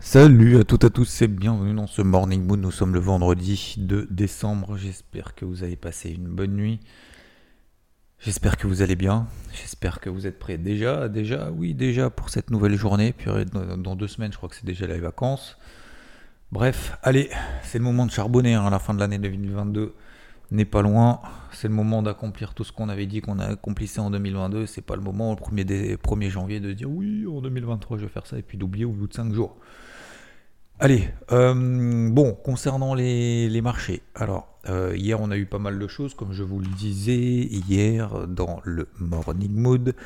Salut à toutes et à tous et bienvenue dans ce Morning Mood. Nous sommes le vendredi 2 décembre. J'espère que vous avez passé une bonne nuit. J'espère que vous allez bien. J'espère que vous êtes prêts déjà, déjà, oui, déjà pour cette nouvelle journée. Puis euh, dans deux semaines, je crois que c'est déjà les vacances. Bref, allez, c'est le moment de charbonner hein, la fin de l'année 2022 n'est pas loin. C'est le moment d'accomplir tout ce qu'on avait dit qu'on accomplissait en 2022. C'est pas le moment, le 1er, 1er janvier, de dire oui, en 2023, je vais faire ça et puis d'oublier au bout de 5 jours. Allez, euh, bon, concernant les, marchés. Alors, euh, hier, on a eu pas mal de choses, comme je vous le disais hier dans le Morning Mood.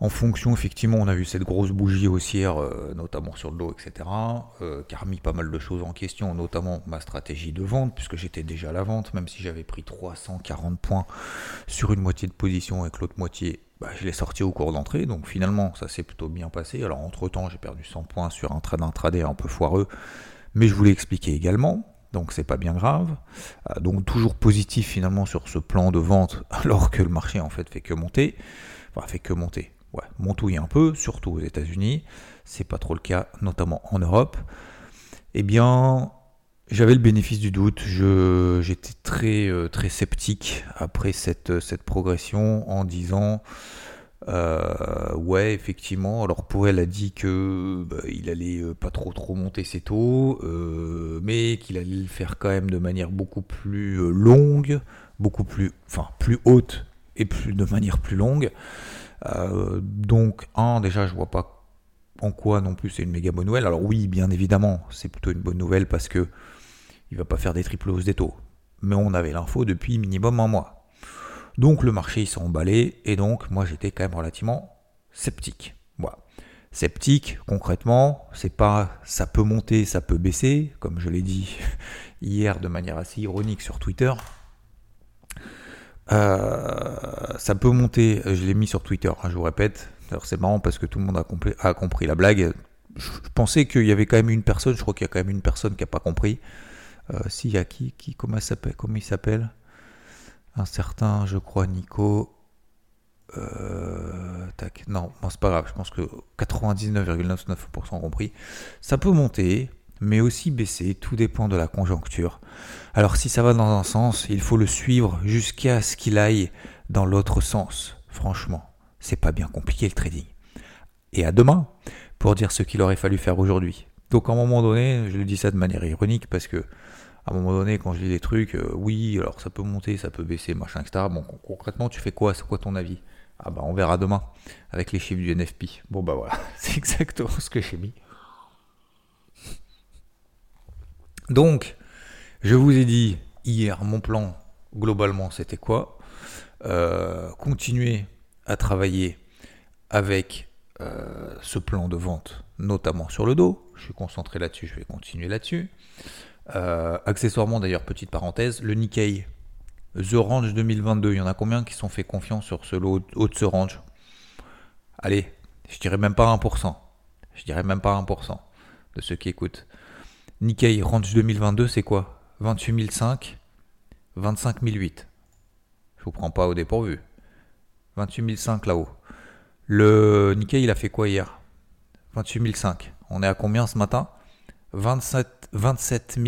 En fonction, effectivement, on a vu cette grosse bougie haussière, euh, notamment sur le dos, etc., qui a remis pas mal de choses en question, notamment ma stratégie de vente, puisque j'étais déjà à la vente, même si j'avais pris 340 points sur une moitié de position et l'autre moitié, bah, je l'ai sorti au cours d'entrée. Donc finalement, ça s'est plutôt bien passé. Alors entre-temps, j'ai perdu 100 points sur un trade intraday un peu foireux, mais je vous l'ai expliqué également. Donc c'est pas bien grave. Euh, donc toujours positif finalement sur ce plan de vente, alors que le marché en fait fait que monter. Enfin, fait que monter ouais, montouille un peu, surtout aux États-Unis. C'est pas trop le cas, notamment en Europe. Eh bien, j'avais le bénéfice du doute. j'étais très, euh, très sceptique après cette, cette progression en disant. Euh, ouais, effectivement. Alors pour elle a dit que bah, il allait euh, pas trop trop monter ses taux, mais qu'il allait le faire quand même de manière beaucoup plus longue, beaucoup plus, enfin plus haute et plus de manière plus longue. Donc, un, déjà, je vois pas en quoi non plus c'est une méga bonne nouvelle. Alors oui, bien évidemment, c'est plutôt une bonne nouvelle parce que il va pas faire des triples hausses des taux. Mais on avait l'info depuis minimum un mois. Donc le marché s'est emballé et donc moi j'étais quand même relativement sceptique. Sceptique, concrètement, c'est pas ça peut monter, ça peut baisser, comme je l'ai dit hier de manière assez ironique sur Twitter. Euh, ça peut monter, je l'ai mis sur Twitter, hein, je vous répète. c'est marrant parce que tout le monde a, compris, a compris la blague. Je, pensais qu'il y avait quand même une personne, je crois qu'il y a quand même une personne qui n'a pas compris. Euh, S'il y a qui, qui comment, s'appelle, il s'appelle? Un certain, je crois, Nico. Euh, tac, non, c'est pas grave, je pense que 99,99% ont compris. Ça peut monter, mais aussi baisser, tout dépend de la conjoncture. Alors si ça va dans un sens, il faut le suivre jusqu'à ce qu'il aille dans l'autre sens. Franchement, c'est pas bien compliqué le trading. Et à demain pour dire ce qu'il aurait fallu faire aujourd'hui. Donc à un moment donné, je le dis ça de manière ironique parce que à un moment donné, quand je lis des trucs, euh, oui, alors ça peut monter, ça peut baisser, machin, etc. Bon, concrètement, tu fais quoi? C'est quoi ton avis? Ah bah on verra demain avec les chiffres du NFP. Bon bah voilà, c'est exactement ce que j'ai mis. Donc, je vous ai dit hier, mon plan, globalement, c'était quoi? Euh, Continuer à travailler avec euh, ce plan de vente, notamment sur le dos. Je suis concentré là-dessus, je vais continuer là-dessus. Euh, accessoirement, d'ailleurs, petite parenthèse, le Nikkei The Range 2022, il y en a combien qui sont fait confiance sur ce lot haut de ce range? Allez, je dirais même pas 1%. Je dirais même pas 1% de ceux qui écoutent. Nikkei Range 2022, c'est quoi? 28 005, 25 008. Je vous prends pas au dépourvu. 28 005 là-haut. Le Nikkei, il a fait quoi hier? 28 005. On est à combien ce matin? 27, 27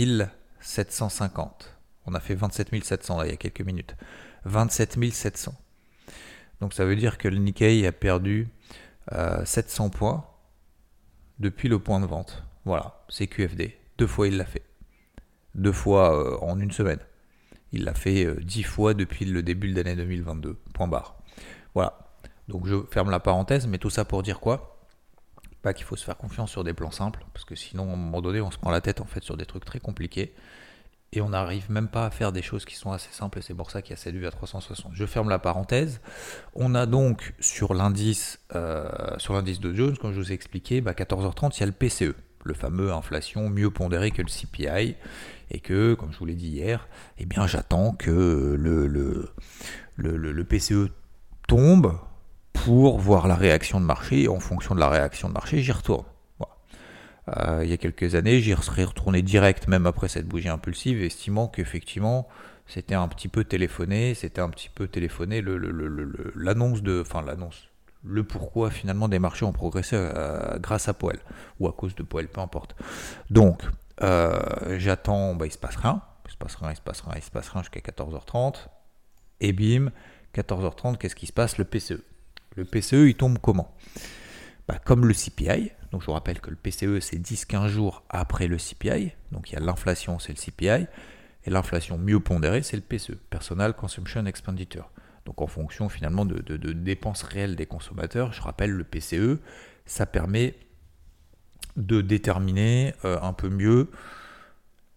750. On a fait 27 700 là il y a quelques minutes. 27 700. Donc ça veut dire que le Nikkei a perdu 700 euh, points depuis le point de vente. Voilà, c'est QFD. Deux fois, il l'a fait. Deux fois euh, en une semaine. Il l'a fait euh, dix fois depuis le début de l'année 2022. Point barre. Voilà. Donc je ferme la parenthèse, mais tout ça pour dire quoi? Pas qu'il faut se faire confiance sur des plans simples, parce que sinon, à un moment donné, on se prend la tête en fait sur des trucs très compliqués. Et on n'arrive même pas à faire des choses qui sont assez simples, et c'est pour ça qu'il y a cette vue à 360. Je ferme la parenthèse. On a donc sur l'indice, euh, sur l'indice de Jones, comme je vous ai expliqué, bah 14h30, il y a le PCE le fameux inflation mieux pondéré que le CPI, et que, comme je vous l'ai dit hier, eh bien j'attends que le, le, le, PCE tombe pour voir la réaction de marché, et en fonction de la réaction de marché, j'y retourne. Euh, il y a quelques années, j'y serais retourné direct, même après cette bougie impulsive, estimant qu'effectivement, c'était un petit peu téléphoné, c'était un petit peu téléphoné l'annonce de, enfin l'annonce, le pourquoi finalement des marchés ont progressé euh, grâce à Poel ou à cause de Poel, peu importe. Donc, euh, j'attends, bah, il se passe rien, il se passe rien, il se passe rien, il se passe rien jusqu'à 14h30. Et bim, 14h30, qu'est-ce qui se passe? Le PCE. Le PCE, il tombe comment? Bah, Comme le CPI. Donc, je vous rappelle que le PCE, c'est 10-15 jours après le CPI. Donc, il y a l'inflation, c'est le CPI. Et l'inflation mieux pondérée, c'est le PCE, Personal Consumption Expenditure. Donc en fonction finalement de, dépenses réelles des consommateurs, je rappelle le PCE, ça permet de déterminer euh, un peu mieux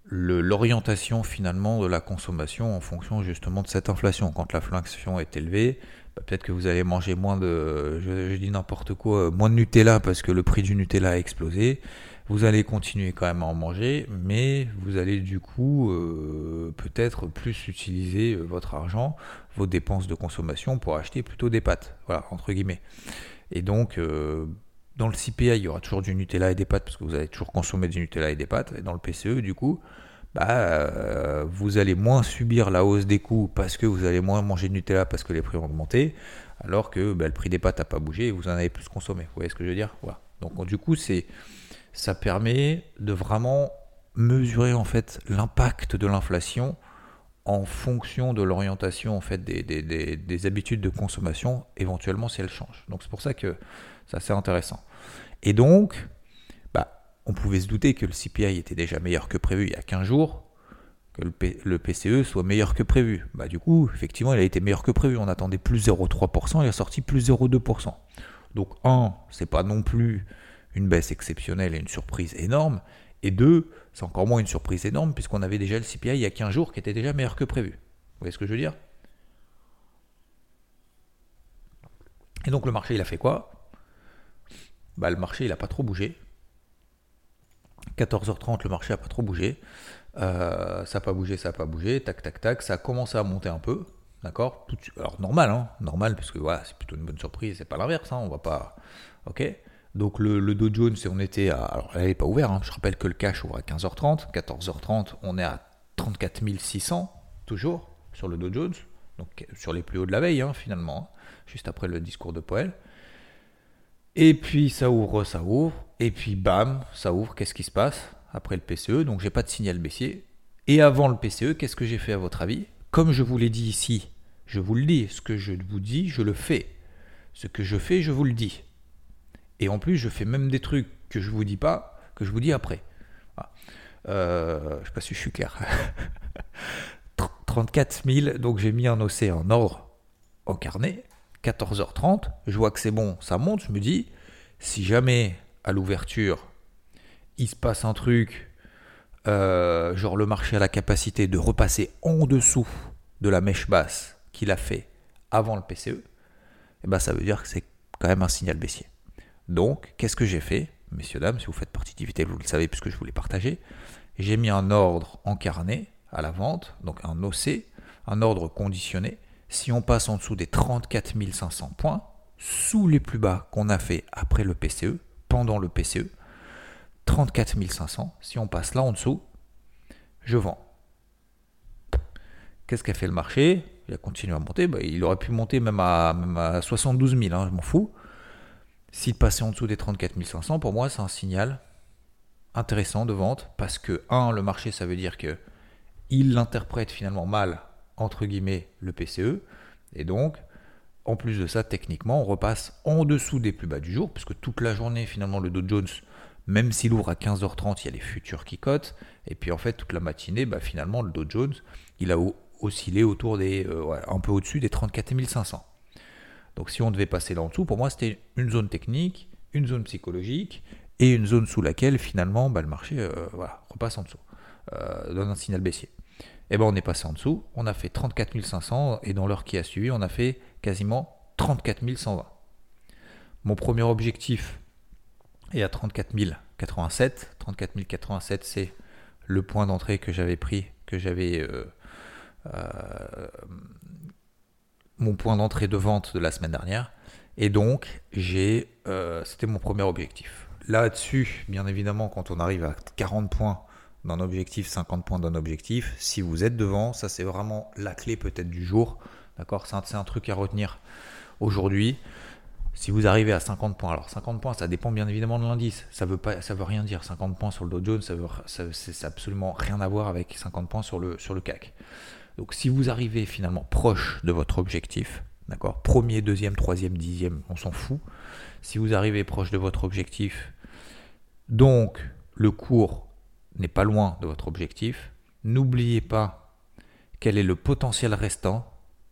l'orientation finalement de la consommation en fonction justement de cette inflation. Quand l'inflation est élevée, bah, peut-être que vous allez manger moins de, je dis n'importe quoi, moins de Nutella parce que le prix du Nutella a explosé. Vous allez continuer quand même à en manger, mais vous allez du coup euh, peut-être plus utiliser euh, votre argent, vos dépenses de consommation pour acheter plutôt des pâtes, voilà, entre guillemets. Et donc, euh, dans le CPI, il y aura toujours du Nutella et des pâtes, parce que vous allez toujours consommer du Nutella et des pâtes. Et dans le PCE, du coup, bah, vous allez moins subir la hausse des coûts parce que vous allez moins manger de Nutella parce que les prix ont augmenté, alors que bah, le prix des pâtes n'a pas bougé et vous en avez plus consommé. Vous voyez ce que je veux dire? Voilà. Donc du coup, ça permet de vraiment mesurer en fait l'impact de l'inflation en fonction de l'orientation en fait des, habitudes de consommation, éventuellement si elles changent. Donc c'est pour ça que c'est assez intéressant. Et donc, bah, on pouvait se douter que le CPI était déjà meilleur que prévu il y a 15 jours, que le, PCE soit meilleur que prévu. Bah, du coup, effectivement, il a été meilleur que prévu. On attendait plus 0,3%, il a sorti plus 0,2%. Donc, un, c'est pas non plus une baisse exceptionnelle et une surprise énorme. Et deux, c'est encore moins une surprise énorme puisqu'on avait déjà le CPI il y a 15 jours qui était déjà meilleur que prévu. Vous voyez ce que je veux dire? Et donc le marché, il a fait quoi? Bah, Le marché, il n'a pas trop bougé. 14h30, le marché n'a pas trop bougé. Euh, ça n'a pas bougé, ça n'a pas bougé. Tac, tac, tac. Ça a commencé à monter un peu. D'accord? Alors normal, hein normal, puisque voilà, c'est plutôt une bonne surprise. C'est pas l'inverse, hein on va pas. Ok? Donc le, le, Dow Jones, on était à. Alors elle n'est pas ouverte, hein. je rappelle que le cash ouvre à 15h30. 14h30, on est à 34 600, toujours, sur le Dow Jones. Donc sur les plus hauts de la veille, hein, finalement, hein, juste après le discours de Poel. Et puis ça ouvre, ça ouvre. Et puis bam, ça ouvre. Qu'est-ce qui se passe après le PCE Donc j'ai pas de signal baissier. Et avant le PCE, qu'est-ce que j'ai fait à votre avis? Comme je vous l'ai dit ici, je vous le dis. Ce que je vous dis, je le fais. Ce que je fais, je vous le dis. Et en plus, je fais même des trucs que je vous dis pas, que je vous dis après. Euh, je sais pas si je suis clair. 34 000, donc j'ai mis un OC en ordre au carnet. 14h30, je vois que c'est bon, ça monte. Je me dis, si jamais à l'ouverture, il se passe un truc, euh, genre le marché a la capacité de repasser en dessous de la mèche basse qu'il a fait avant le PCE, eh ben ça veut dire que c'est quand même un signal baissier. Donc, qu'est-ce que j'ai fait Messieurs, dames, si vous faites partie d'Ivité, vous le savez puisque je vous l'ai partagé. J'ai mis un ordre encarné à la vente, donc un OC, un ordre conditionné. Si on passe en dessous des 34 500 points, sous les plus bas qu'on a fait après le PCE, pendant le PCE, 34 500, si on passe là en dessous, je vends. Qu'est-ce qu'a fait le marché? Il a continué à monter. Bah, il aurait pu monter même à, même à 72 000, hein, je m'en fous. S'il passait en dessous des 34 500, pour moi, c'est un signal intéressant de vente parce que, un, le marché, ça veut dire que il l'interprète finalement mal, entre guillemets, le PCE. Et donc, en plus de ça, techniquement, on repasse en dessous des plus bas du jour, puisque toute la journée, finalement, le Dow Jones, même s'il ouvre à 15h30, il y a les futurs qui cotent. Et puis, en fait, toute la matinée, bah, finalement, le Dow Jones, il a oscillé autour des, euh, un peu au-dessus des 34 500. Donc si on devait passer là en dessous, pour moi c'était une zone technique, une zone psychologique et une zone sous laquelle finalement bah, le marché euh, repasse en dessous, euh, donne un signal baissier. Eh ben on est passé en dessous, on a fait 34 500 et dans l'heure qui a suivi, on a fait quasiment 34 120. Mon premier objectif est à 34 087. 34 087, c'est le point d'entrée que j'avais pris, que j'avais euh, mon point d'entrée de vente de la semaine dernière. Et donc, j'ai, euh, c'était mon premier objectif. Là-dessus, bien évidemment, quand on arrive à 40 points d'un objectif, 50 points d'un objectif, si vous êtes devant, ça c'est vraiment la clé peut-être du jour. D'accord? C'est un, un, truc à retenir aujourd'hui. Si vous arrivez à 50 points, alors 50 points, ça dépend bien évidemment de l'indice. Ça veut veut rien dire. 50 points sur le Dow Jones, ça veut, ça, c'est absolument rien à voir avec 50 points sur le, sur le CAC. Donc si vous arrivez finalement proche de votre objectif, d'accord, premier, deuxième, troisième, dixième, on s'en fout. Si vous arrivez proche de votre objectif, donc le cours n'est pas loin de votre objectif, n'oubliez pas quel est le potentiel restant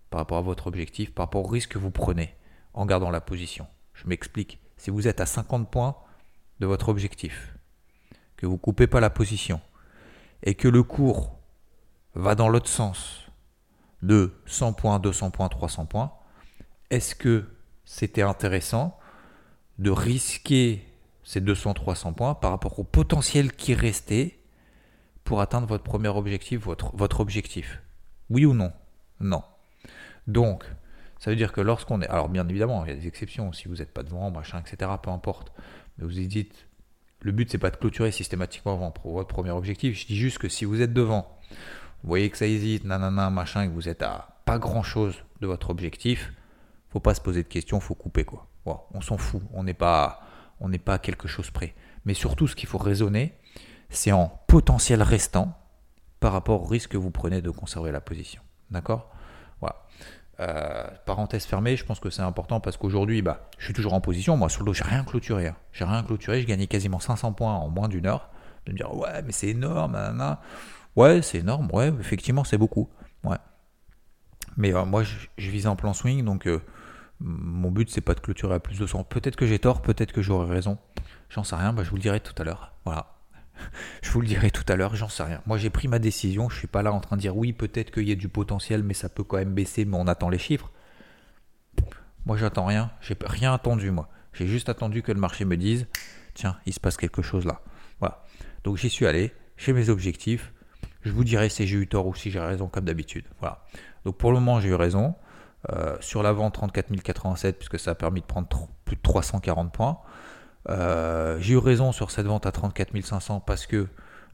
par rapport à votre objectif, par rapport au risque que vous prenez en gardant la position. Je m'explique. Si vous êtes à 50 points de votre objectif, que vous ne coupez pas la position, et que le cours va dans l'autre sens de 100 points, 200 points, 300 points, est-ce que c'était intéressant de risquer ces 200, 300 points par rapport au potentiel qui restait pour atteindre votre premier objectif, votre, objectif Oui ou non? Non. Donc, ça veut dire que lorsqu'on est. Alors, bien évidemment, il y a des exceptions. Si vous n'êtes pas devant, machin, etc., peu importe. Mais vous dites, le but, c'est pas de clôturer systématiquement votre premier objectif. Je dis juste que si vous êtes devant, vous voyez que ça hésite, nanana, machin, que vous êtes à pas grand chose de votre objectif, faut pas se poser de questions, faut couper quoi. on s'en fout, on n'est pas, on n'est pas à quelque chose près. Mais surtout, ce qu'il faut raisonner, c'est en potentiel restant par rapport au risque que vous prenez de conserver la position. D'accord? Voilà. Euh, parenthèse fermée, je pense que c'est important parce qu'aujourd'hui, bah, je suis toujours en position. Moi, sur le dos, j'ai rien clôturé. Hein. J'ai rien clôturé. Je gagnais quasiment 500 points en moins d'une heure. De me dire, ouais, mais c'est énorme. Ouais, c'est énorme. Ouais, effectivement, c'est beaucoup. Ouais. Mais euh, moi, je, vise un plan swing. Donc, euh, mon but, c'est pas de clôturer à plus de 100. Peut-être que j'ai tort. Peut-être que j'aurai raison. J'en sais rien. Bah, je vous le dirai tout à l'heure. Voilà. je vous le dirai tout à l'heure, j'en sais rien. Moi j'ai pris ma décision, je suis pas là en train de dire oui, peut-être qu'il y a du potentiel, mais ça peut quand même baisser, mais on attend les chiffres. Moi j'attends rien, j'ai rien attendu moi. J'ai juste attendu que le marché me dise tiens, il se passe quelque chose là. Voilà. Donc j'y suis allé, j'ai mes objectifs. Je vous dirai si j'ai eu tort ou si j'ai raison comme d'habitude. Voilà. Donc pour le moment j'ai eu raison. Euh, sur la vente 34 087 puisque ça a permis de prendre plus de 340 points. Euh, j'ai eu raison sur cette vente à 34 500 parce que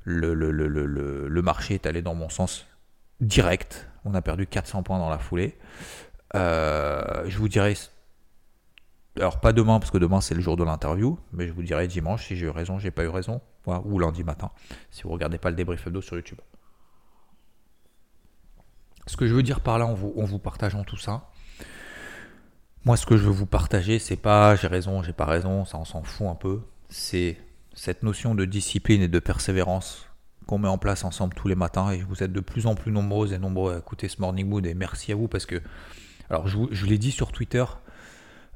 le, le, marché est allé dans mon sens direct. On a perdu 400 points dans la foulée. Euh, je vous dirai, alors pas demain parce que demain c'est le jour de l'interview, mais je vous dirai dimanche si j'ai eu raison, j'ai pas eu raison, ou lundi matin, si vous regardez pas le débrief hebdo sur YouTube. Ce que je veux dire par là en vous, partageant tout ça, moi, ce que je veux vous partager, c'est pas j'ai raison, j'ai pas raison, ça on s'en fout un peu. C'est cette notion de discipline et de persévérance qu'on met en place ensemble tous les matins. Et vous êtes de plus en plus nombreuses et nombreux à écouter ce Morning Mood. Et merci à vous parce que, alors, je, l'ai dit sur Twitter.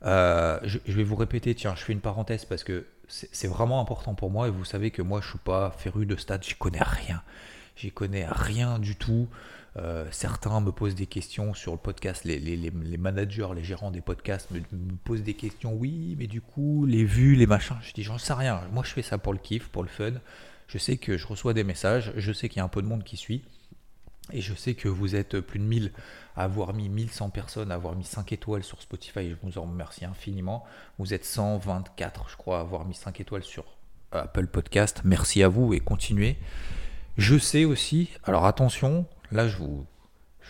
Euh, je, vais vous répéter, tiens, je fais une parenthèse parce que c'est vraiment important pour moi. Et vous savez que moi, je suis pas féru de stats, j'y connais rien. J'y connais rien du tout. Euh, certains me posent des questions sur le podcast, les, managers, les gérants des podcasts me, posent des questions. Oui, mais du coup, les vues, les machins, je dis j'en sais rien. Moi, je fais ça pour le kiff, pour le fun. Je sais que je reçois des messages, je sais qu'il y a un peu de monde qui suit. Et je sais que vous êtes plus de 1000 à avoir mis 1100 personnes, à avoir mis 5 étoiles sur Spotify. Je vous en remercie infiniment. Vous êtes 124, je crois, à avoir mis 5 étoiles sur Apple Podcast. Merci à vous et continuez. Je sais aussi, alors attention, là je vous,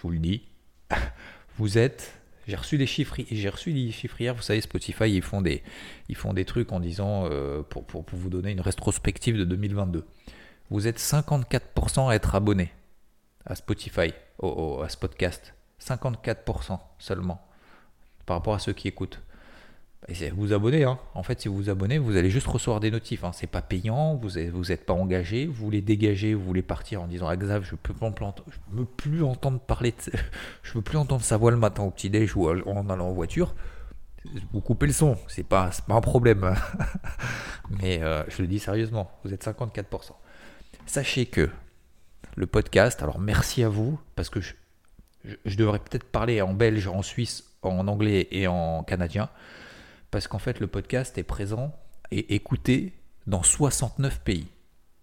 le dis, vous êtes j'ai reçu des chiffres, j'ai reçu des chiffres hier. Vous savez, Spotify, ils font des, ils font des trucs en disant euh, pour, pour, vous donner une rétrospective de 2022. Vous êtes 54% à être abonné à Spotify, à ce podcast. 54% seulement par rapport à ceux qui écoutent vous abonnez. Hein. En fait, si vous vous abonnez, vous allez juste recevoir des notifs. Hein. C'est pas payant, vous n'êtes vous pas engagé, vous voulez dégager, vous voulez partir en disant ah, Xav, je peux veux plus entendre parler, de... je veux plus entendre sa voix le matin au petit déj ou en allant en voiture. Vous coupez le son, c'est pas, pas un problème. Mais euh, je le dis sérieusement, vous êtes 54%. Sachez que le podcast, alors merci à vous, parce que je devrais peut-être parler en belge, en suisse, en anglais et en canadien parce qu'en fait le podcast est présent et écouté dans 69 pays.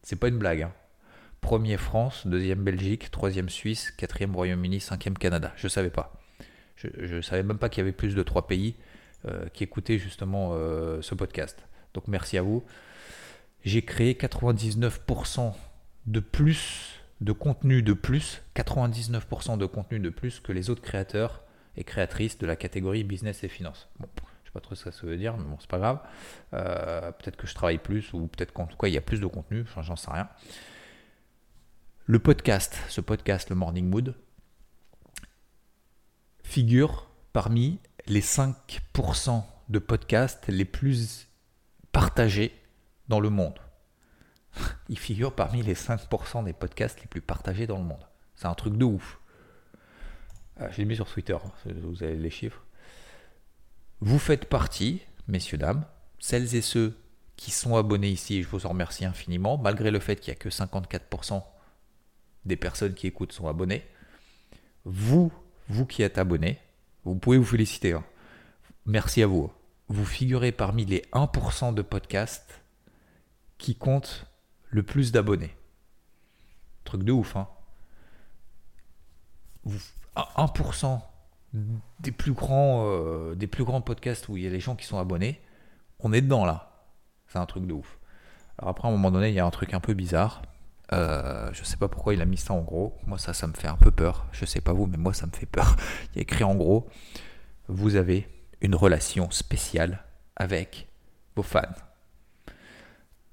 C'est pas une blague. Hein. Premier France, deuxième Belgique, troisième Suisse, quatrième Royaume-Uni, cinquième Canada. Je savais pas. Je ne savais même pas qu'il y avait plus de trois pays euh, qui écoutaient justement euh, ce podcast. Donc merci à vous. J'ai créé 99% de plus de contenu de plus, 99% de contenu de plus que les autres créateurs et créatrices de la catégorie business et finance. Pas trop ce que ça veut dire, mais bon, c'est pas grave. Euh, peut-être que je travaille plus, ou peut-être qu'en tout cas, il y a plus de contenu, j'en sais rien. Le podcast, ce podcast, le Morning Mood, figure parmi les 5% de podcasts les plus partagés dans le monde. Il figure parmi les 5% des podcasts les plus partagés dans le monde. C'est un truc de ouf. Ah, je l'ai mis sur Twitter, hein, vous avez les chiffres. Vous faites partie, messieurs, dames, celles et ceux qui sont abonnés ici, je vous en remercie infiniment, malgré le fait qu'il n'y a que 54% des personnes qui écoutent sont abonnés. Vous, vous qui êtes abonnés, vous pouvez vous féliciter. Hein. Merci à vous. Vous figurez parmi les 1% de podcasts qui comptent le plus d'abonnés. Truc de ouf, hein. 1% des plus, grands, euh, des plus grands podcasts où il y a les gens qui sont abonnés, on est dedans là. C'est un truc de ouf. Alors après, à un moment donné, il y a un truc un peu bizarre. Euh, je sais pas pourquoi il a mis ça en gros. Moi, ça, ça me fait un peu peur. Je sais pas vous, mais moi, ça me fait peur. Il y a écrit en gros Vous avez une relation spéciale avec vos fans.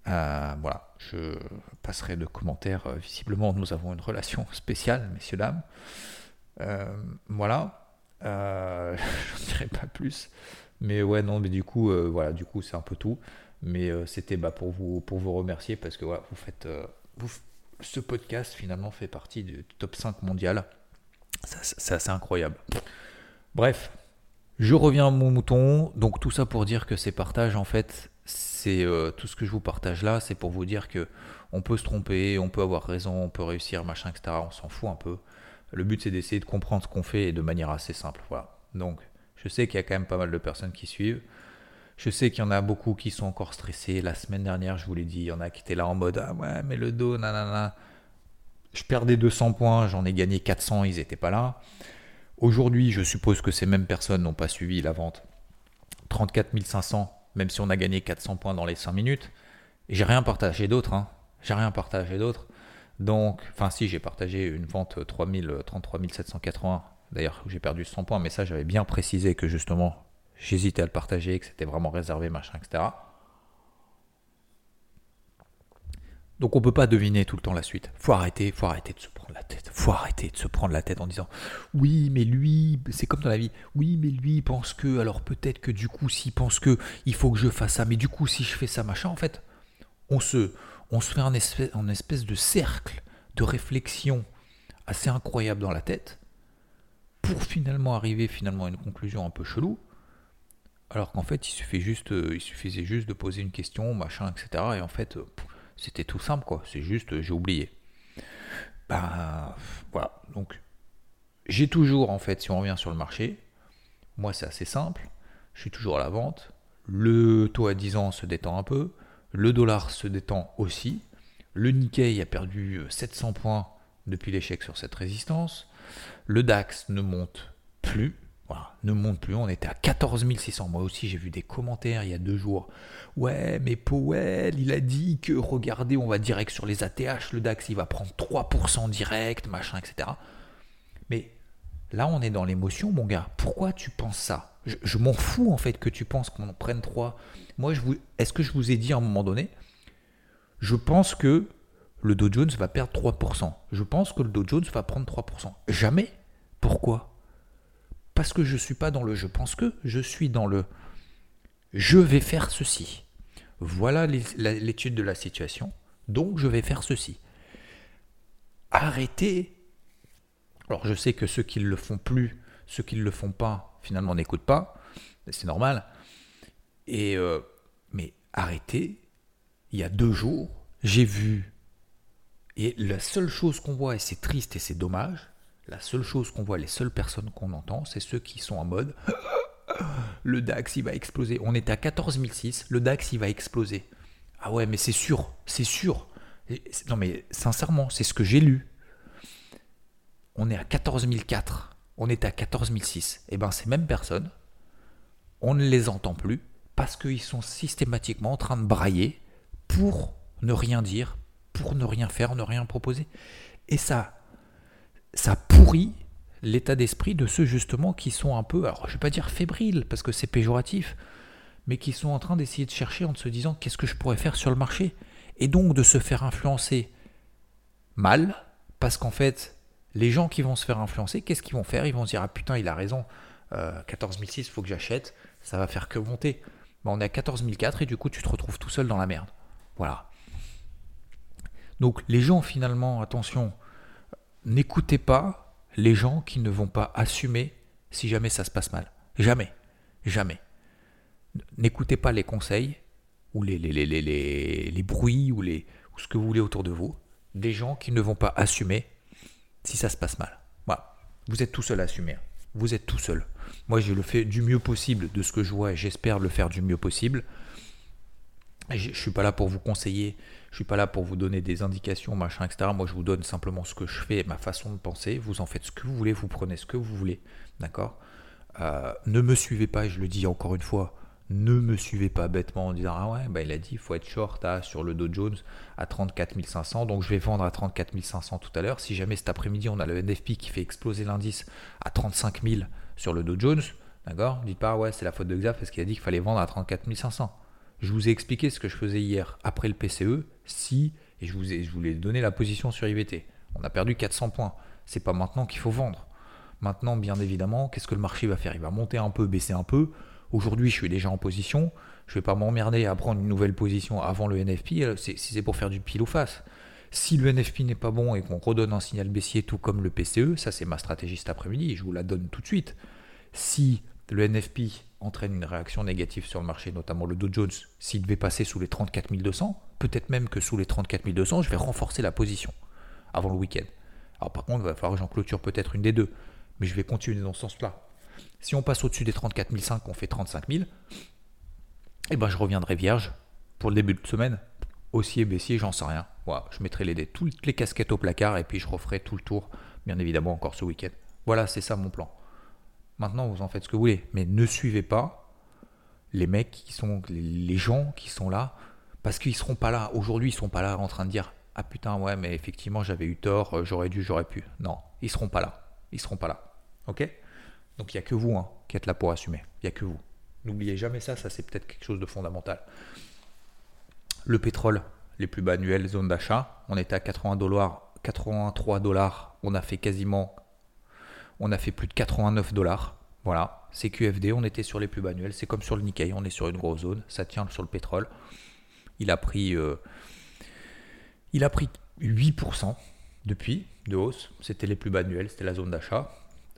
Euh, voilà, je passerai de commentaires. Visiblement, nous avons une relation spéciale, messieurs, dames. Euh, voilà. Euh, je ne dirai pas plus. Mais ouais, non, mais du coup, euh, voilà, du coup, c'est un peu tout. Mais c'était bah, pour, vous, pour vous remercier parce que voilà, vous faites. Vous, ce podcast finalement fait partie du top 5 mondial. C'est assez incroyable. Bref, je reviens à mon mouton. Donc tout ça pour dire que ces partages, en fait, c'est tout ce que je vous partage là, c'est pour vous dire que on peut se tromper, on peut avoir raison, on peut réussir, machin, etc. On s'en fout un peu. Le but, c'est d'essayer de comprendre ce qu'on fait et de manière assez simple. Voilà. Donc, je sais qu'il y a quand même pas mal de personnes qui suivent. Je sais qu'il y en a beaucoup qui sont encore stressés. La semaine dernière, je vous l'ai dit, il y en a qui étaient là en mode Ah ouais, mais le dos, nanana. Je perdais 200 points, j'en ai gagné 400, ils n'étaient pas là. Aujourd'hui, je suppose que ces mêmes personnes n'ont pas suivi la vente. 34 500, même si on a gagné 400 points dans les 5 minutes. Et j'ai rien partagé d'autre. Hein. J'ai rien partagé d'autre. Donc, enfin si, j'ai partagé une vente 3000, 33 780. D'ailleurs, j'ai perdu 100 points, mais ça, j'avais bien précisé que justement, j'hésitais à le partager, que c'était vraiment réservé, machin, etc. Donc on peut pas deviner tout le temps la suite. Faut arrêter, faut arrêter de se prendre la tête. Faut arrêter de se prendre la tête en disant oui, mais lui, c'est comme dans la vie. Oui, mais lui pense que, alors peut-être que du coup, s'il pense que il faut que je fasse ça, mais du coup, si je fais ça, machin, en fait, on se, on se fait un espèce, de cercle de réflexion assez incroyable dans la tête pour finalement arriver finalement à une conclusion un peu chelou, alors qu'en fait il suffit juste, euh, il suffisait juste de poser une question, machin, etc. Et en fait, euh, c'était tout simple quoi. C'est juste, euh, j'ai oublié. Ben voilà. Donc j'ai toujours en fait, si on revient sur le marché, moi c'est assez simple. Je suis toujours à la vente. Le taux à 10 ans se détend un peu. Le dollar se détend aussi. Le Nikkei a perdu 700 euh, points depuis l'échec sur cette résistance. Le DAX ne monte plus. Voilà, ne monte plus. On était à 14 600. Moi aussi, j'ai vu des commentaires il y a deux jours. Ouais, mais Powell, il a dit que regardez, on va direct sur les ATH. Le DAX, il va prendre 3% direct, machin, etc. Mais là, on est dans l'émotion, mon gars. Pourquoi tu penses ça? Je, m'en fous, en fait, que tu penses qu'on en prenne 3. Moi, est-ce que je vous ai dit à un moment donné Je pense que le Dow Jones va perdre 3%. Je pense que le Dow Jones va prendre 3%. Jamais. Pourquoi? Parce que je ne suis pas dans le je pense que, je suis dans le je vais faire ceci. Voilà l'étude de la situation. Donc je vais faire ceci. Arrêtez. Alors je sais que ceux qui ne le font plus, ceux qui ne le font pas, finalement n'écoutent pas. C'est normal. Et euh, mais arrêtez. Il y a deux jours, j'ai vu. Et la seule chose qu'on voit, et c'est triste et c'est dommage, la seule chose qu'on voit, les seules personnes qu'on entend, c'est ceux qui sont en mode le DAX il va exploser. On est à 14 006, le DAX il va exploser. Ah ouais, mais c'est sûr, c'est sûr. Non mais sincèrement, c'est ce que j'ai lu. On est à 14 004, on est à 14 006. Et ben ces mêmes personnes, on ne les entend plus parce qu'ils sont systématiquement en train de brailler pour ne rien dire, pour ne rien faire, ne rien proposer. Et ça, ça pourrit l'état d'esprit de ceux justement qui sont un peu, alors je vais pas dire fébriles parce que c'est péjoratif, mais qui sont en train d'essayer de chercher en se disant qu'est-ce que je pourrais faire sur le marché? Et donc de se faire influencer mal, parce qu'en fait, les gens qui vont se faire influencer, qu'est-ce qu'ils vont faire? Ils vont se dire Ah putain, il a raison, euh, 14006, il faut que j'achète, ça va faire que monter. On est à 14004 et du coup, tu te retrouves tout seul dans la merde. Voilà. Donc, les gens, finalement, attention, n'écoutez pas les gens qui ne vont pas assumer si jamais ça se passe mal. Jamais. Jamais. N'écoutez pas les conseils ou les, les, les, les, les bruits ou, les, ou ce que vous voulez autour de vous des gens qui ne vont pas assumer si ça se passe mal. Voilà. Vous êtes tout seul à assumer. Vous êtes tout seul. Moi, je le fais du mieux possible de ce que je vois et j'espère le faire du mieux possible. je ne suis pas là pour vous conseiller, je suis pas là pour vous donner des indications, machin, etc. Moi, je vous donne simplement ce que je fais, ma façon de penser. Vous en faites ce que vous voulez, vous prenez ce que vous voulez. D'accord? Euh, Ne me suivez pas, je le dis encore une fois, ne me suivez pas bêtement en disant Ah ouais, bah il a dit il faut être short sur le Dow Jones à 34 500, donc je vais vendre à 34 500 tout à l'heure. Si jamais cet après-midi on a le NFP qui fait exploser l'indice à 35 000 sur le Dow Jones, d'accord Dites pas Ouais, c'est la faute de Xaf parce qu'il a dit qu'il fallait vendre à 34 500. Je vous ai expliqué ce que je faisais hier après le PCE, si, et je vous, ai, je vous donné la position sur IVT. On a perdu 400 points. C'est pas maintenant qu'il faut vendre. Maintenant, bien évidemment, qu'est-ce que le marché va faire? Il va monter un peu, baisser un peu. Aujourd'hui, je suis déjà en position. Je ne vais pas m'emmerder à prendre une nouvelle position avant le NFP euh, si c'est pour faire du pile ou face. Si le NFP n'est pas bon et qu'on redonne un signal baissier tout comme le PCE, ça c'est ma stratégie cet après-midi je vous la donne tout de suite. Si le NFP entraîne une réaction négative sur le marché, notamment le Dow Jones, s'il devait passer sous les 34 200, peut-être même que sous les 34 200, je vais renforcer la position avant le week-end. Alors par contre, il va falloir que j'en clôture peut-être une des deux, mais je vais continuer dans ce sens-là. Si on passe au-dessus des 34 500, on fait 35 000, eh ben je reviendrai vierge pour le début de semaine. Haussier, baissier, j'en sais rien. Je mettrai les, toutes les casquettes au placard et puis je referai tout le tour, bien évidemment, encore ce week-end. Voilà, c'est ça mon plan. Maintenant, vous en faites ce que vous voulez, mais ne suivez pas les mecs qui sont, les gens qui sont là, parce qu'ils seront pas là. Aujourd'hui, ils seront pas là en train de dire ah putain ouais, mais effectivement j'avais eu tort, euh, j'aurais dû, j'aurais pu. Non, ils seront pas là. Ils seront pas là. Ok? Donc il n'y a que vous hein, qui êtes là pour assumer. Il n'y a que vous. N'oubliez jamais ça, ça c'est peut-être quelque chose de fondamental. Le pétrole, les plus bas annuels, zone d'achat, on était à 80 dollars, 83 dollars, on a fait quasiment, on a fait plus de 89 dollars. Voilà, c'est QFD, on était sur les plus bas annuels, c'est comme sur le Nikkei, on est sur une grosse zone, ça tient sur le pétrole. Il a pris, euh, il a pris 8% depuis de hausse, c'était les plus bas annuels, c'était la zone d'achat.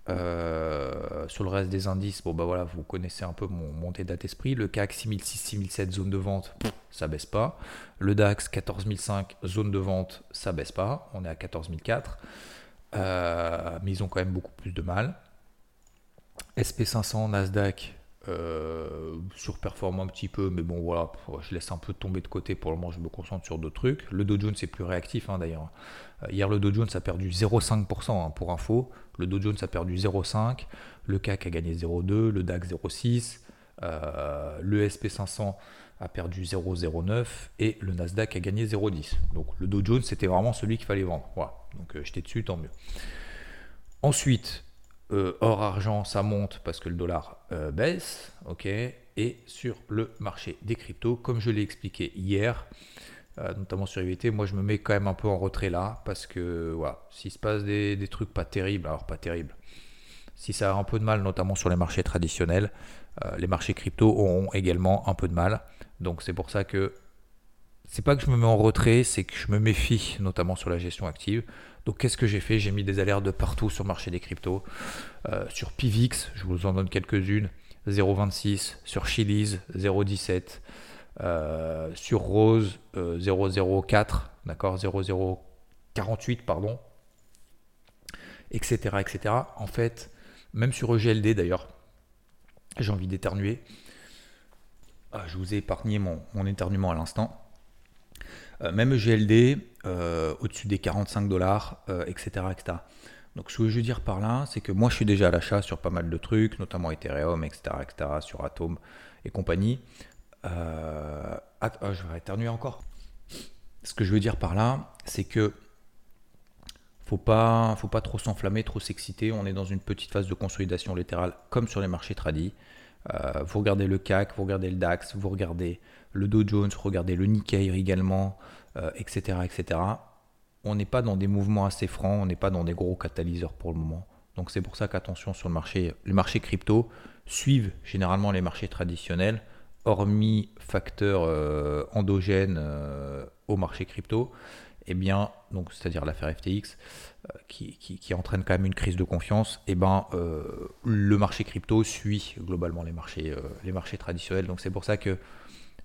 Euh, sur le reste des indices, bon bah vous connaissez un peu mon, montée état d'esprit. Le CAC 6006, 6007, zone de vente, ça baisse pas. Le DAX 14005, zone de vente, ça baisse pas. On est à 14004. Euh, mais ils ont quand même beaucoup plus de mal. SP500, Nasdaq, euh, surperforme un petit peu, mais bon voilà, je laisse un peu tomber de côté pour le moment, je me concentre sur d'autres trucs. Le Dow Jones est plus réactif hein, d'ailleurs. Euh, hier le Dow Jones a perdu 0,5% hein, pour info, le Dow Jones a perdu 0,5%, le CAC a gagné 0,2%, le DAX 0,6%, euh, le SP500 a perdu 0,09 et le Nasdaq a gagné 0,10. Donc le Dow Jones c'était vraiment celui qu'il fallait vendre. Voilà, donc j'étais dessus, tant mieux. Ensuite, euh, or argent, ça monte parce que le dollar euh, baisse, ok. Et sur le marché des cryptos, comme je l'ai expliqué hier, euh, notamment sur IVT, moi je me mets quand même un peu en retrait là parce que voilà, s'il se passe des, trucs pas terribles, alors pas terribles, si ça a un peu de mal, notamment sur les marchés traditionnels, les marchés crypto auront également un peu de mal. Donc c'est pour ça que c'est pas que je me mets en retrait, c'est que je me méfie, notamment sur la gestion active. Donc qu'est-ce que j'ai fait? J'ai mis des alertes de partout sur le marché des cryptos. Euh, sur Pivix, je vous en donne quelques-unes, 0,26. Sur Chiliz, 0,17. Euh, sur Rose, 0,04. Euh, d'accord? 0,048, pardon. Etc. etc. En fait, même sur EGLD d'ailleurs, j'ai envie d'éternuer. Ah, je vous ai épargné mon, mon éternuement à l'instant. Même GLD, euh, au-dessus des 45 dollars, etc., euh, etc. Donc ce que je veux dire par là, c'est que moi je suis déjà à l'achat sur pas mal de trucs, notamment Ethereum, etc., etc., sur Atom et compagnie. Ah, je vais éternuer encore. Ce que je veux dire par là, c'est que faut pas, faut pas trop s'enflammer, trop s'exciter. On est dans une petite phase de consolidation latérale, comme sur les marchés tradis. Euh, vous regardez le CAC, vous regardez le DAX, vous regardez le Dow Jones, vous regardez le Nikkei également, etc., etc. On n'est pas dans des mouvements assez francs, on n'est pas dans des gros catalyseurs pour le moment. Donc c'est pour ça qu'attention sur le marché, les marchés crypto suivent généralement les marchés traditionnels, hormis facteurs endogènes au marché crypto eh bien, donc c'est-à-dire l'affaire FTX, euh, qui, entraîne quand même une crise de confiance, eh ben, euh, le marché crypto suit globalement les marchés, euh, les marchés traditionnels. Donc c'est pour ça que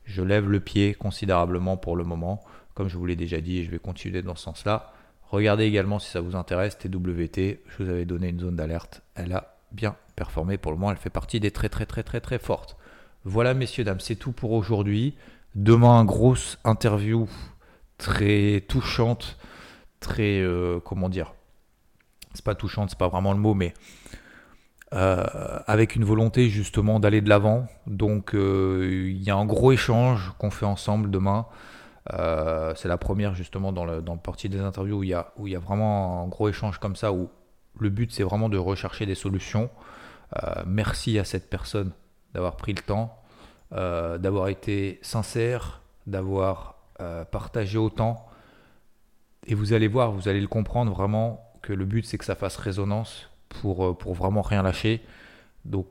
je lève le pied considérablement pour le moment. Comme je vous l'ai déjà dit, je vais continuer dans ce sens-là. Regardez également si ça vous intéresse, TWT, je vous avais donné une zone d'alerte. Elle a bien performé pour le moment, elle fait partie des très très très très très fortes. Voilà messieurs, dames, c'est tout pour aujourd'hui. Demain, grosse interview très touchante, très euh, comment dire, c'est pas touchante, c'est pas vraiment le mot, mais euh, avec une volonté justement d'aller de l'avant. Donc euh, il y a un gros échange qu'on fait ensemble demain. C'est la première justement dans le, dans le parti des interviews où il, y a, où il y a vraiment un gros échange comme ça, où le but c'est vraiment de rechercher des solutions. merci à cette personne d'avoir pris le temps, d'avoir été sincère, d'avoir euh, partager autant. Et vous allez voir, vous allez le comprendre vraiment que le but c'est que ça fasse résonance pour, euh, pour vraiment rien lâcher. Donc,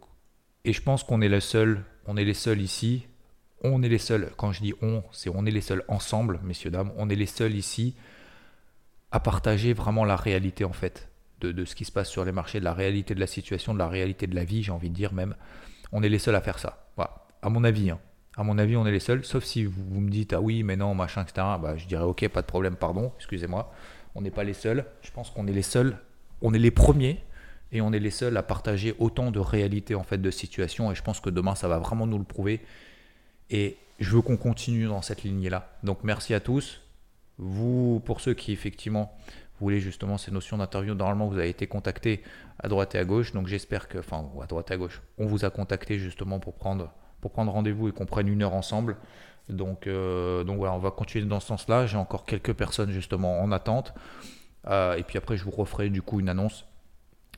et je pense qu'on est le seul, on est les seuls ici. On est les seuls, quand je dis on, c'est on est les seuls ensemble, messieurs, dames, on est les seuls ici à partager vraiment la réalité en fait de, de, ce qui se passe sur les marchés, de la réalité de la situation, de la réalité de la vie, j'ai envie de dire même. On est les seuls à faire ça. À mon avis, hein. À mon avis, on est les seuls, sauf si vous, me dites ah oui, mais non, machin, etc. Bah, je dirais ok, pas de problème, pardon, excusez-moi. On n'est pas les seuls. Je pense qu'on est les seuls, on est les premiers et on est les seuls à partager autant de réalités en fait de situation. Et je pense que demain, ça va vraiment nous le prouver. Et je veux qu'on continue dans cette lignée-là. Donc merci à tous. Vous, pour ceux qui effectivement voulez justement ces notions d'interview, normalement vous avez été contacté à droite et à gauche. Donc j'espère que, enfin à droite et à gauche, on vous a contacté justement pour prendre pour prendre rendez-vous et qu'on prenne une heure ensemble. Donc, euh, donc voilà, on va continuer dans ce sens-là. J'ai encore quelques personnes justement en attente. Euh, et puis après, je vous referai du coup une annonce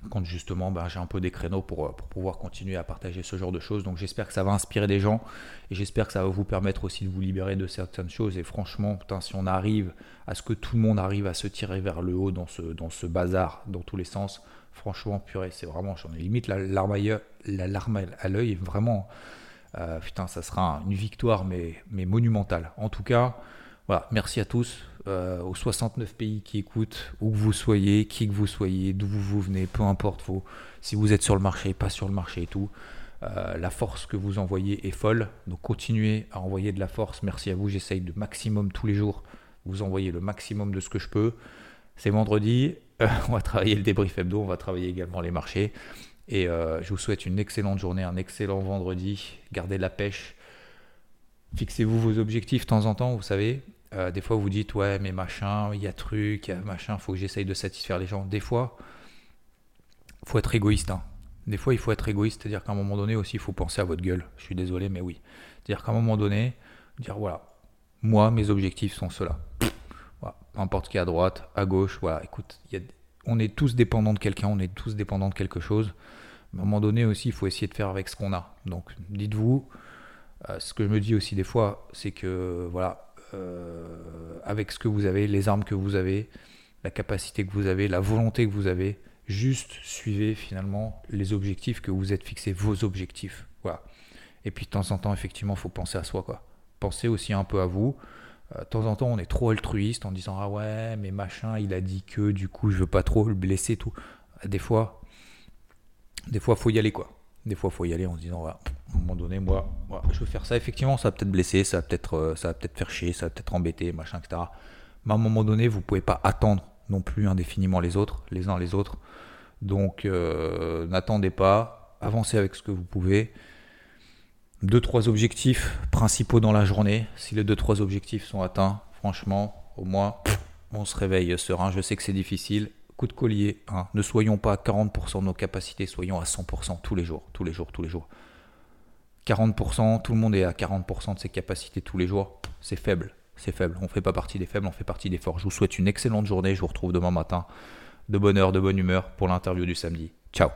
quand justement ben, j'ai un peu des créneaux pour, euh, pour, pouvoir continuer à partager ce genre de choses. Donc j'espère que ça va inspirer des gens et j'espère que ça va vous permettre aussi de vous libérer de certaines choses. Et franchement, putain, si on arrive à ce que tout le monde arrive à se tirer vers le haut dans ce, dans ce bazar, dans tous les sens, franchement, purée, c'est vraiment, j'en ai limite la larme, la larme à l'œil, vraiment. Euh, putain, ça sera une victoire, mais, mais monumentale. En tout cas, voilà, merci à tous, euh, aux 69 pays qui écoutent, où que vous soyez, qui que vous soyez, d'où vous, venez, peu importe vous, si vous êtes sur le marché, pas sur le marché et tout. Euh, la force que vous envoyez est folle, donc continuez à envoyer de la force. Merci à vous, j'essaye de maximum tous les jours vous envoyer le maximum de ce que je peux. C'est vendredi, on va travailler le débrief hebdo, on va travailler également les marchés. Et euh, je vous souhaite une excellente journée, un excellent vendredi. Gardez la pêche. Fixez-vous vos objectifs de temps en temps, vous savez. Euh, des fois, vous dites, ouais, mais machin, il y a truc, il y a machin, faut que j'essaye de satisfaire les gens. Des fois, il faut être égoïste. Hein. Des fois, il faut être égoïste, c'est-à-dire qu'à un moment donné aussi, il faut penser à votre gueule. Je suis désolé, mais oui. C'est-à-dire qu'à un moment donné, dire, voilà, moi, mes objectifs sont ceux-là. Voilà. Peu importe qui à droite, à gauche, voilà, écoute, on est tous dépendants de quelqu'un, on est tous dépendants de quelque chose. À un moment donné aussi, il faut essayer de faire avec ce qu'on a. Donc dites-vous, euh, ce que je me dis aussi des fois, c'est que voilà, avec ce que vous avez, les armes que vous avez, la capacité que vous avez, la volonté que vous avez, juste suivez finalement les objectifs que vous êtes fixés, vos objectifs. Voilà. Et puis de temps en temps, effectivement, il faut penser à soi. Quoi. Pensez aussi un peu à vous. Euh, de temps en temps, on est trop altruiste en disant Ah ouais, mais machin, il a dit que du coup, je veux pas trop le blesser, tout. Des fois, des fois, faut y aller, quoi. Des fois, faut y aller en se disant À un moment donné, moi, je veux faire ça. Effectivement, ça va peut-être blesser, ça va peut-être euh, peut-être faire chier, ça va peut-être embêter, machin, etc. Mais à un moment donné, vous pouvez pas attendre non plus indéfiniment les autres, les uns les autres. Donc, euh, n'attendez pas, avancez avec ce que vous pouvez deux trois objectifs principaux dans la journée. Si les deux trois objectifs sont atteints, franchement, au moins on se réveille serein. Je sais que c'est difficile. Coup de collier, hein. ne soyons pas à 40% de nos capacités, soyons à 100% tous les jours, tous les jours, tous les jours. 40%, tout le monde est à 40% de ses capacités tous les jours. C'est faible, c'est faible. On ne fait pas partie des faibles, on fait partie des forts. Je vous souhaite une excellente journée. Je vous retrouve demain matin de bonne heure, de bonne humeur pour l'interview du samedi. Ciao